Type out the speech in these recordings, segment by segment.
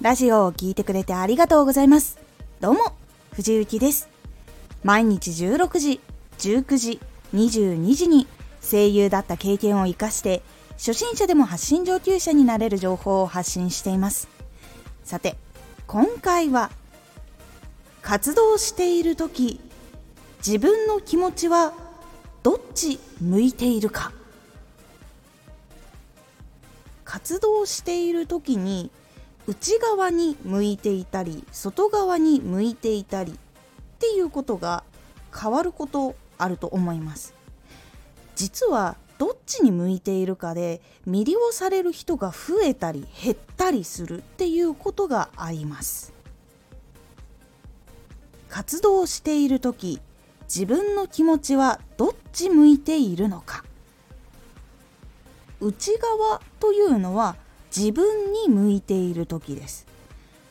ラジオを聴いてくれてありがとうございます。どうも、藤幸です。毎日16時、19時、22時に声優だった経験を活かして初心者でも発信上級者になれる情報を発信していますさて今回は活動している時自分の気持ちはどっち向いているか活動している時に内側に向いていたり外側に向いていたりっていうことが変わることあると思います。実はどっちに向いているかで魅了される人が増えたり減ったりするっていうことがあります。活動している時自分の気持ちはどっち向いているのか。内側というのは自分に向いている時です。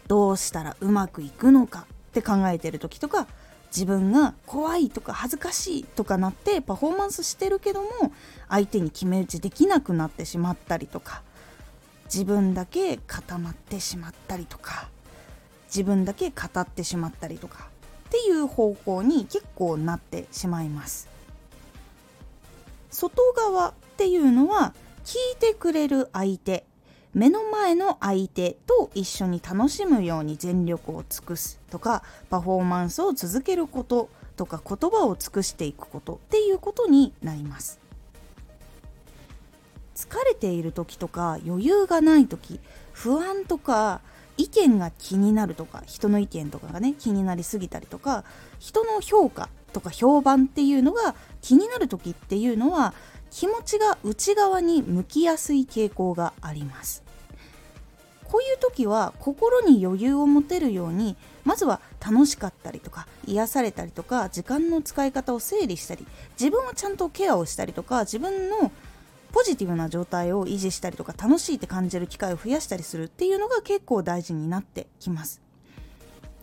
どうしたらうまくいくのかって考えてる時とか自分が怖いとか恥ずかしいとかなってパフォーマンスしてるけども相手に決め打ちできなくなってしまったりとか自分だけ固まってしまったりとか自分だけ語ってしまったりとかっていう方向に結構なってしまいます。外側っていうのは聞いてくれる相手目の前の相手と一緒に楽しむように全力を尽くすとかパフォーマンスを続けることとか言葉を尽くしていくことっていうことになります。疲れている時とか余裕がない時不安とか意見が気になるとか人の意見とかがね気になりすぎたりとか人の評価とか評判っていうのが気になる時っていうのは気持ちが内側に向きやすい傾向があります。こういう時は心に余裕を持てるようにまずは楽しかったりとか癒されたりとか時間の使い方を整理したり自分をちゃんとケアをしたりとか自分のポジティブな状態を維持したりとか楽しいって感じる機会を増やしたりするっていうのが結構大事になってきます。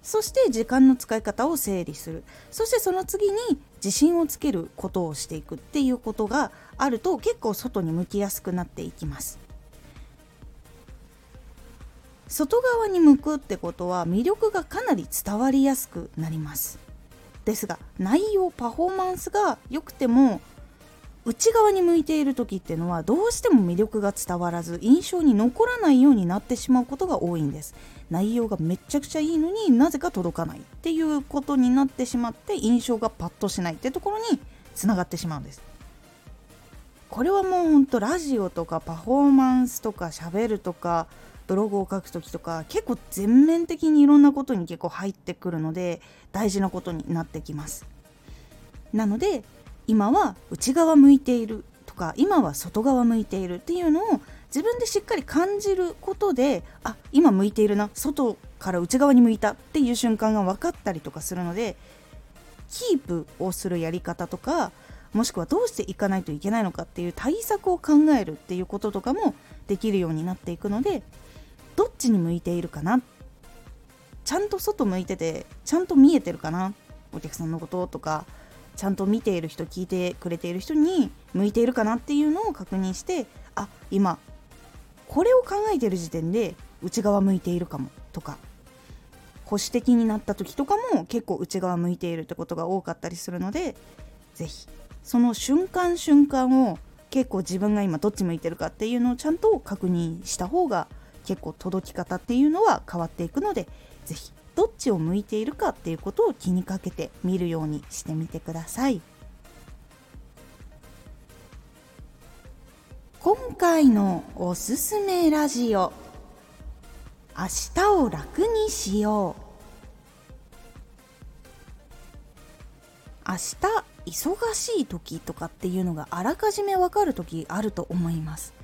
そして時間の使い方を整理する。そしてその次に自信をつけることをしていくっていうことがあると結構外に向きやすくなっていきます。外側に向くってことは魅力がかなり伝わりやすくなります。ですが内容パフォーマンスが良くても内側に向いている時っていうのはどうしても魅力が伝わらず印象に残らないようになってしまうことが多いんです。内容がめちゃくちゃいいのになぜか届かないっていうことになってしまって印象がパッとしないってところにつながってしまうんです。これはもうほんとラジオとかパフォーマンスとか喋るとかブログを書く時とか結構全面的にいろんなことに結構入ってくるので大事なことになってきます。なので今は内側向いているとか今は外側向いているっていうのを自分でしっかり感じることであ今向いているな外から内側に向いたっていう瞬間が分かったりとかするのでキープをするやり方とかもしくはどうしていかないといけないのかっていう対策を考えるっていうこととかもできるようになっていくのでどっちに向いているかなちゃんと外向いててちゃんと見えてるかなお客さんのこととかちゃんと見ている人聞いてくれている人に向いているかなっていうのを確認してあ今これを考えてる時点で内側向いているかもとか保守的になった時とかも結構内側向いているってことが多かったりするので是非その瞬間瞬間を結構自分が今どっち向いてるかっていうのをちゃんと確認した方が結構届き方っていうのは変わっていくので是非どっちを向いているかっていうことを気にかけて見るようにしてみてください。今回のおすすめラジオ明日を楽にしよう。明日忙しい時とかっていうのがあらかじめわかる時あると思います。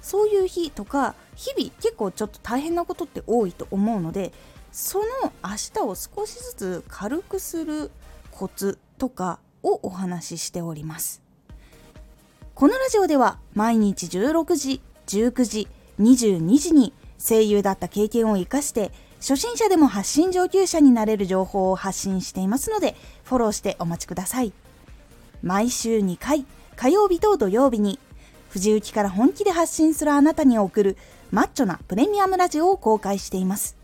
そういう日とか日々結構ちょっと大変なことって多いと思うのでその明日を少しずつ軽くするコツとかをお話ししております。このラジオでは毎日16時19時22時に声優だった経験を生かして初心者でも発信上級者になれる情報を発信していますのでフォローしてお待ちください。毎週2回火曜日と土曜日に藤雪から本気で発信するあなたに送るマッチョなプレミアムラジオを公開しています。